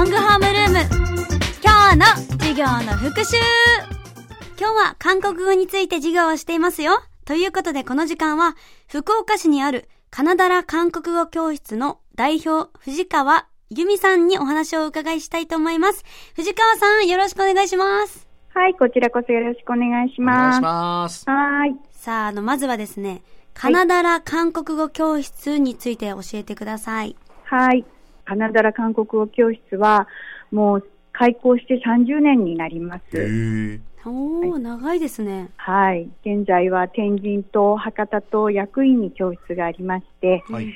ロングホームルーム今日の授業の復習今日は韓国語について授業をしていますよ。ということでこの時間は福岡市にあるカナダラ韓国語教室の代表藤川由美さんにお話をお伺いしたいと思います。藤川さんよろしくお願いします。はい、こちらこそよろしくお願いしお願います。します。はい。さあ、あの、まずはですね、カナダラ韓国語教室について教えてください。はい。カナダラ韓国語教室は、もう開校して30年になります。へえ。おー、長いですね。はい。現在は天神と博多と役員に教室がありまして、はい。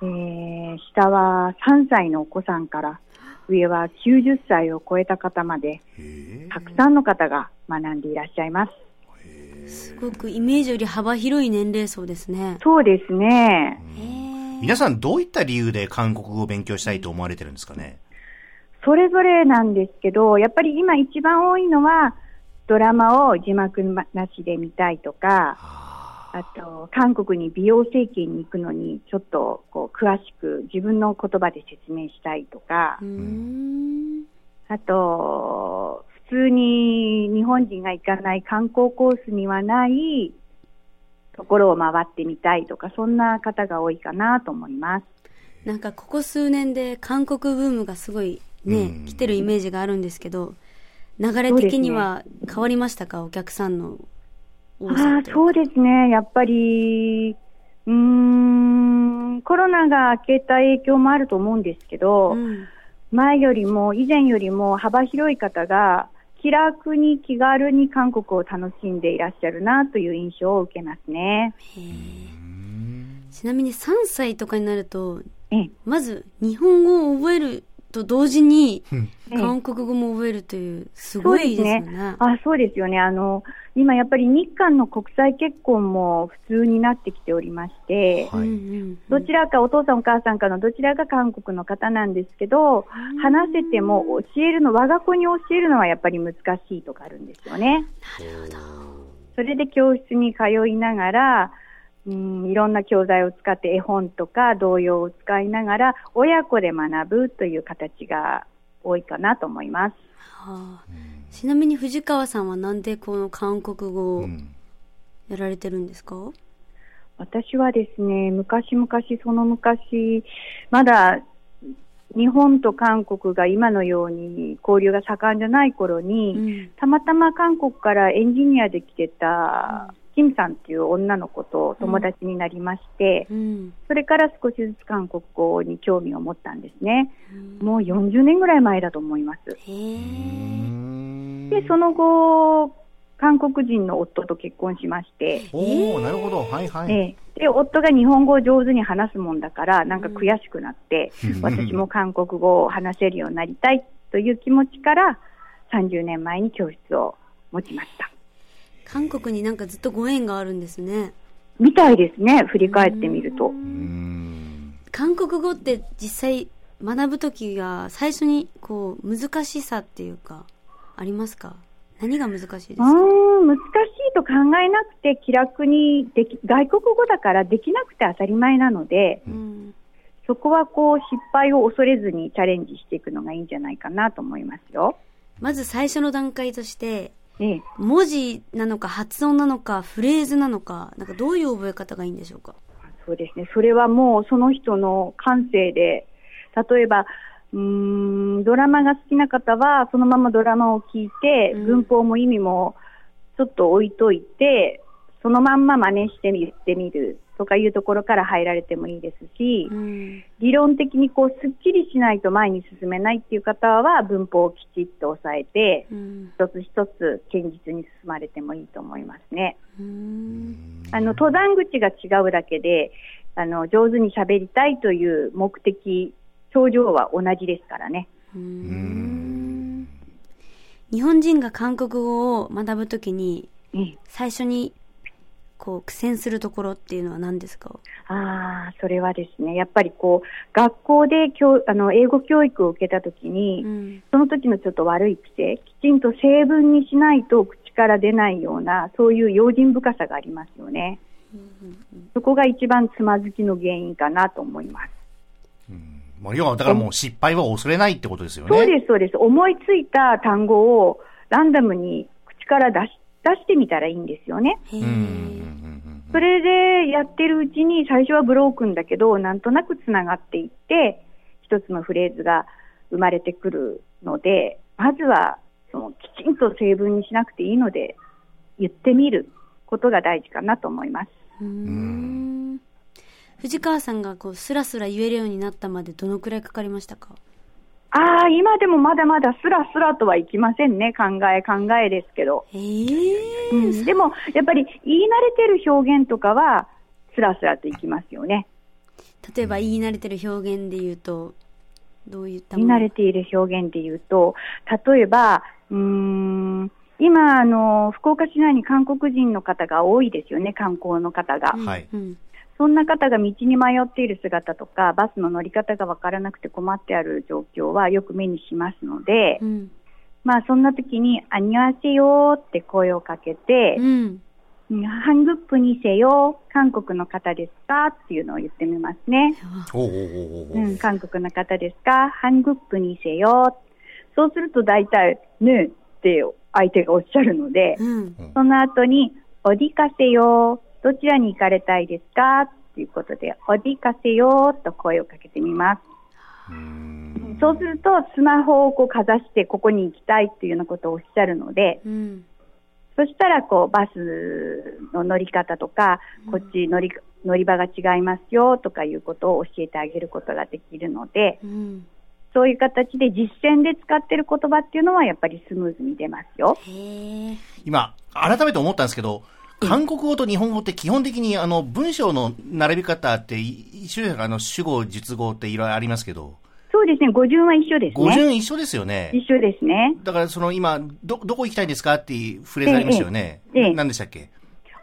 えー、下は3歳のお子さんから、上は90歳を超えた方まで。たくさんの方が学んでいらっしゃいます。すごくイメージより幅広い年齢層ですね。そうですね。へー皆さんどういった理由で韓国語を勉強したいと思われてるんですかね？それぞれなんですけど、やっぱり今一番多いのは、ドラマを字幕なしで見たいとか、あと、韓国に美容整形に行くのに、ちょっとこう詳しく自分の言葉で説明したいとか。あと、普通に日本人が行かない観光コースにはないところを回ってみたいとか、そんな方が多いかなと思います。なんかここ数年で韓国ブームがすごいね、うん。来てるイメージがあるんですけど、流れ的には変わりましたか、お客さんの多さあそうですね、やっぱり、うーん、コロナが明けた影響もあると思うんですけど、うん。前よりも、以前よりも幅広い方が、気楽に気軽に韓国を楽しんでいらっしゃるなという印象を受けますね。ちなみに3歳とかになると、ええまず日本語を覚えると同時に、ええ韓国語も覚えるという、すごいですよね。あそうですよねあの。今やっぱり日韓の国際結婚も普通になってきておりまして、はいどちらかお父さんお母さんかのどちらが韓国の方なんですけど、話せても教えるの、我が子に教えるのはやっぱり難しいとかあるんですよね。それで教室に通いながら、うん、いろんな教材を使って絵本とか童謡を使いながら親子で学ぶという形が多いかなと思います。はあちなみに藤川さんはなんでこの韓国語をうん。やられてるんですか、私はですね、昔々その昔、まだ日本と韓国が今のように交流が盛んじゃない頃に、うん。たまたま韓国からエンジニアで来てた、キムさんっていう女の子と友達になりまして、うん。それから少しずつ韓国語に興味を持ったんですね。もう40年ぐらい前だと思います。で、その後、韓国人の夫と結婚しまして、おおなるほど。はいはい。ええで、夫が日本語を上手に話すもんだから、なんか悔しくなって、私も韓国語を話せるようになりたいという気持ちから、30年前に教室を持ちました。韓国になんかずっとご縁があるんですね。みたいですね、振り返ってみると。うん。韓国語って実際学ぶときが最初にこう難しさっていうか、ありますか？何が難しいですか？ん、難しいと考えなくて気楽にでき、外国語だからできなくて当たり前なので、うん。そこはこう失敗を恐れずにチャレンジしていくのがいいんじゃないかなと思いますよ。まず最初の段階として、ええ、文字なのか発音なのかフレーズなのか、なんかどういう覚え方がいいんでしょうか？そうですね。それはもうその人の感性で、例えば、うーん、ドラマが好きな方は、そのままドラマを聞いて、うん文法も意味もちょっと置いといて、そのまんま真似してみてみるとかいうところから入られてもいいですし、うん。理論的にこう、すっきりしないと前に進めないっていう方は、文法をきちっと押さえて、うん。一つ一つ堅実に進まれてもいいと思いますね。うん。あの、登山口が違うだけで、あの、上手に喋りたいという目的、頂上は同じですからね。うん日本人が韓国語を学ぶときに、ええ最初にこう苦戦するところっていうのは何ですか？ああ、それはですね、やっぱりこう、学校で教あの英語教育を受けたときに、うん。その時のちょっと悪い癖、きちんと成文にしないと口から出ないような、そういう用心深さがありますよね。そこが一番つまずきの原因かなと思います。まあ、要は、だからもう失敗は恐れないってことですよね。そうです、そうです。思いついた単語をランダムに口から出し出してみたらいいんですよね。それでやってるうちに最初はブロークンだけど、なんとなくつながっていって、一つのフレーズが生まれてくるので、まずはそのきちんと成分にしなくていいので、言ってみることが大事かなと思います。うーん藤川さんがこうスラスラ言えるようになったまでどのくらいかかりましたか？ああ、今でもまだまだスラスラとはいきませんね。考え考えですけど。へえうん、でも、やっぱり言い慣れてる表現とかは、スラスラといきますよね。例えば言い慣れてる表現で言うとどういったもの？言い慣れている表現で言うと、例えば、うーん、今、あの、福岡市内に韓国人の方が多いですよね、観光の方が。うんはいうんそんな方が道に迷っている姿とか、バスの乗り方がわからなくて困ってある状況はよく目にしますので、うんまあそんな時に、あにわせよって声をかけて、うんハングップにせよ、韓国の方ですか？っていうのを言ってみますね。うん、韓国の方ですか？ハングップにせよ。そうすると大体、ねって相手がおっしゃるので、うんその後に、おりかせよ。どちらに行かれたいですか？っていうことで、おりかせよと声をかけてみます。そうすると、スマホをこうかざして、ここに行きたいっていうようなことをおっしゃるので、うんそしたら、こう、バスの乗り方とか、こっち乗り、乗り場が違いますよとかいうことを教えてあげることができるので、うんそういう形で実践で使ってる言葉っていうのはやっぱりスムーズに出ますよ。今、改めて思ったんですけど、韓国語と日本語って基本的にあの文章の並び方ってい一緒あの主語、述語っていろいろありますけど、そうですね、語順は一緒ですね。語順一緒ですよね。一緒ですね。だからその今、ど、どこ行きたいですかっていうフレーズありましたよね。ええ何でしたっけ？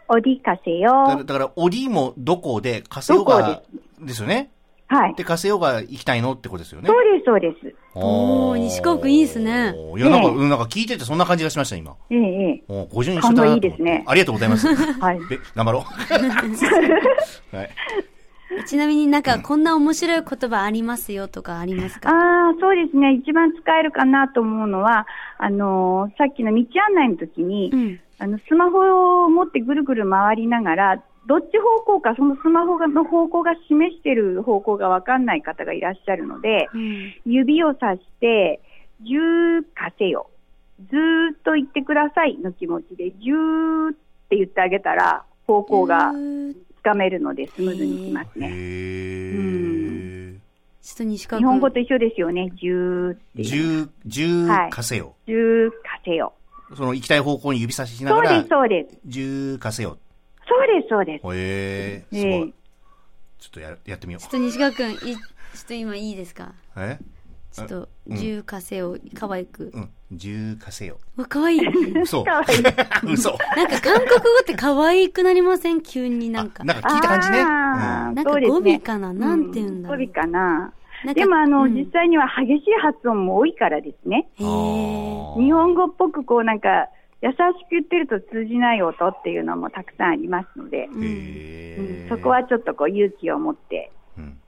おりかせよ。だから、おりもどこで、かせよがですよね。はい。で、かせよが行きたいのってことですよね。そうです、そうです。おー西川君いいですねおーいや、なんか、ええうんなんか聞いててそんな感じがしました、今。ええ、ええ。おー語順一緒だなと思って勘がいいですねありがとうございます。はい。で、頑張ろう。はい。ちなみになんかこんな面白い言葉ありますよとかありますか？ああ、そうですね。一番使えるかなと思うのは、あのーさっきの道案内の時に、うんあの、スマホを持ってぐるぐる回りながら、どっち方向か、そのスマホの方向が示している方向がわかんない方がいらっしゃるので、うん指をさして、10かせよ。ずーっと言ってくださいの気持ちで、10って言ってあげたら、方向がうーつかめるのでスムーズにいきますへね。ー。ちょっと西川日君本語と一緒ですよね、10っていう。十、十はいかせよ。10かせよ。その行きたい方向に指差ししながらそうです、、そうです。十かせよ。そうです、そうです。へえ、すええごい。ちょっとや、やってみよちょっと西川君いちょっと今いいですか？う。え？ちょっとうん重火星を可愛くうん。十かせよ。わ可愛い嘘。かわいい。嘘。なんか韓国語って可愛くなりません？急になんかあなんか聞いた感じね。なんかそうですね語尾かななんて言うんだろう語尾かな。でもあの、うん実際には激しい発音も多いからですね。日本語っぽくこうなんか、優しく言ってると通じない音っていうのもたくさんありますので、うん。そこはちょっとこう勇気を持ってうん。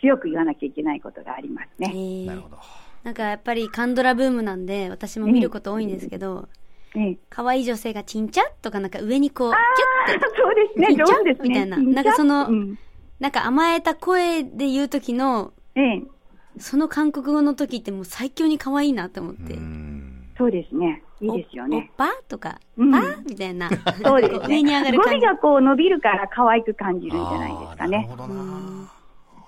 強く言わなきゃいけないことがありますね。なるほど。なんかやっぱりカンドラブームなんで私も見ること多いんですけどええ可愛い女性がチンチャとかなんか上にこうあキュッてーそうですね。みたいなちんちゃなんかそのうんなんか甘えた声で言う時のええ、その韓国語の時ってもう最強に可愛いなと思ってうん。そうですね。いいですよおおっね。ぱとか、うんパみたいな。そうですね。こ上に上がる感じ。語尾がこう伸びるから可愛く感じるんじゃないですかあーなるね。ほどな。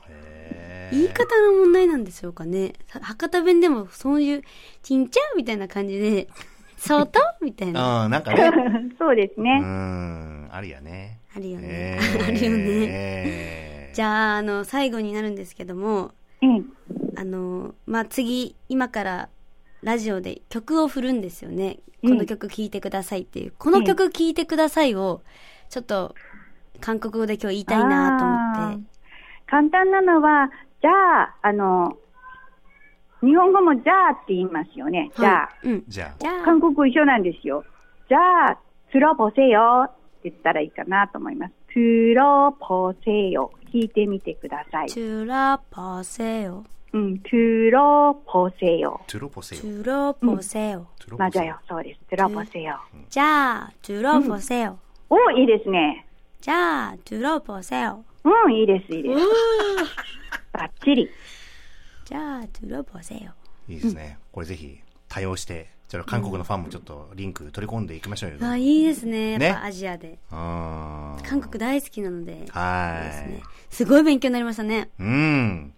へー言い方の問題なんでしょうかね。は博多弁でもそういう、ちんちゃんみたいな感じで、そとみたいな。うん、なんかね。そうですうね。ん、あるよね。あるよね。えあるよね。ねじゃあ、あの、最後になるんですけども、ええあの、まあ、次、今からラジオで曲を振るんですよね。この曲聴いてくださいっていう。この曲聴いてくださいを、ちょっと、韓国語で今日言いたいなと思って。簡単なのは、じゃあ、あの、日本語もじゃあって言いますよね。じゃあ。うん、じゃあ。韓国語一緒なんですよ。じゃあ、つろぼせよって言ったらいいかなと思います。つろぼせよ。聞いてみてください。つろぼせよ。 음, 들어보세요. 들어보세요. 들어보세요. 맞아요. そうです. 들어보세요. 자, 들어보세요. 오, いいですね. 자, 들어보세요. 음, いいです,いいです. 바치리. 자, 들어보세요. いいですね。これぜひ対応して、ちょっと韓国のファンもちょっとリンク取り込んでいきましょうよ。あ、いいですね。やっねぱアジアで。あー韓国大好きなので。いいですはね。すごい勉強になりましたね。い。うん。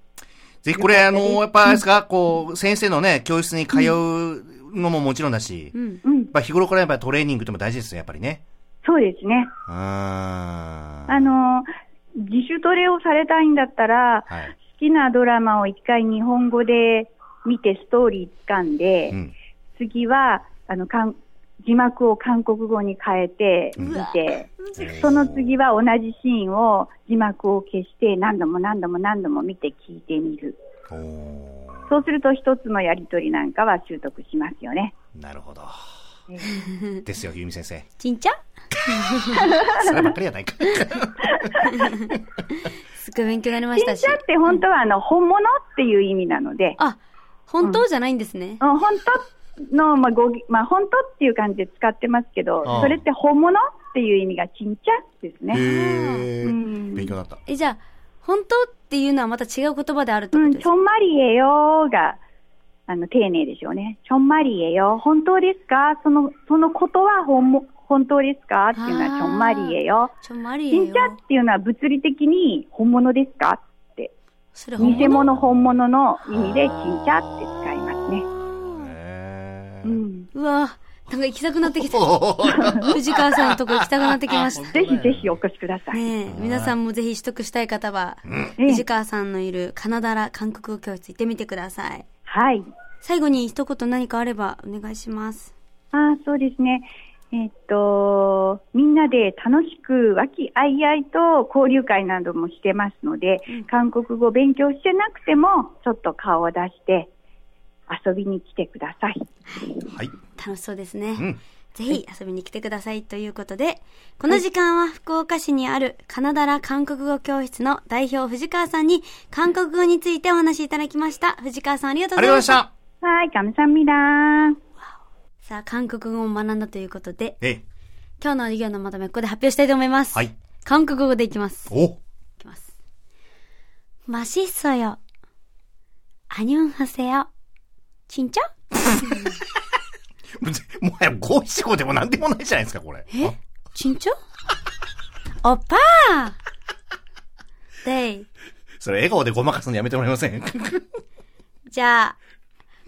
ぜひこれ、あの、やっぱあれですか、こう、先生のね、教室に通うのももちろんだし、うん。うん、ぱ日頃からやっぱトレーニングっても大事ですね、やっぱりね。そうですね。あーあの、自主トレをされたいんだったら、はい。好きなドラマを一回日本語で見てストーリー掴んで、うん。次は、あの、字幕を韓国語に変えて見て、その次は同じシーンを字幕を消して何度も何度も何度も見て聞いてみる。そうすると一つのやりとりなんかは習得しますよね。なるほど。ですよ、ゆみ先生。ちんちゃそればっかりやないか。すごい勉強になりましたし新茶。って本当はあの本物っていう意味なので、あ、本当じゃないんですね。うん本当の、まあ語義まあ、本当っていう感じで使ってますけどああ、それって本物っていう意味が新茶ですね。へーうん勉強になった。え、じゃあ、本当っていうのはまた違う言葉であるってうん、ことですか、ちょんまりえよが、あの、丁寧でしょうね。ちょんまりえよ。本当ですか？その、そのことは本も、本当ですか？っていうのはちょんまりえよ。ちょんまりえよ新茶。っていうのは物理的に本物ですか？って。それ本偽物本物の意味で新茶って使うん。うわなんか行きたくなってきた。藤川さんのとこ行きたくなってきました。ぜひぜひお越しください。ねえ、皆さんもぜひ取得したい方は、ええ藤川さんのいるカナダラ韓国語教室行ってみてください。はい。最後に一言何かあればお願いします。あそうですね。えっと、みんなで楽しく和気あいあいと交流会などもしてますので、韓国語勉強してなくても、ちょっと顔を出して遊びに来てください。はい。楽しそうですね。うん。ぜひ遊びに来てくださいということで、この時間は福岡市にあるカナダラ韓国語教室の代表藤川さんに韓国語についてお話しいただきました。藤川さんありがとうありがとうごございまし。ざいましたた。はい、감사합니다。さあ、韓国語を学んだということで、ええ。今日の授業のまとめここで発表したいと思います。はい。韓国語でいきます。いおきます。맛있어요。안녕하세요。 ちんちゃもはや五七五でも何でもないじゃないですか、これ。えちんちゃおっぱーでい。それ笑顔でごまかすのやめてもらえませんじゃあ、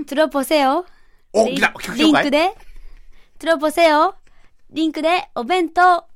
トロポセオ。お、来たリンクで、トロポセオ。リンクでお弁当。